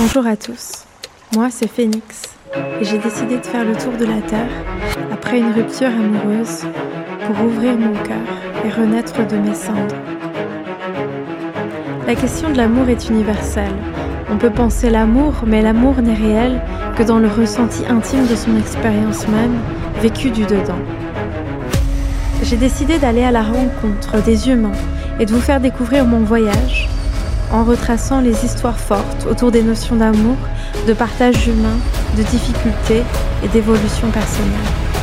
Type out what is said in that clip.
Bonjour à tous, moi c'est Phoenix et j'ai décidé de faire le tour de la Terre après une rupture amoureuse pour ouvrir mon cœur et renaître de mes cendres. La question de l'amour est universelle. On peut penser l'amour, mais l'amour n'est réel que dans le ressenti intime de son expérience même, vécue du dedans. J'ai décidé d'aller à la rencontre des humains et de vous faire découvrir mon voyage en retraçant les histoires fortes autour des notions d'amour, de partage humain, de difficultés et d'évolution personnelle.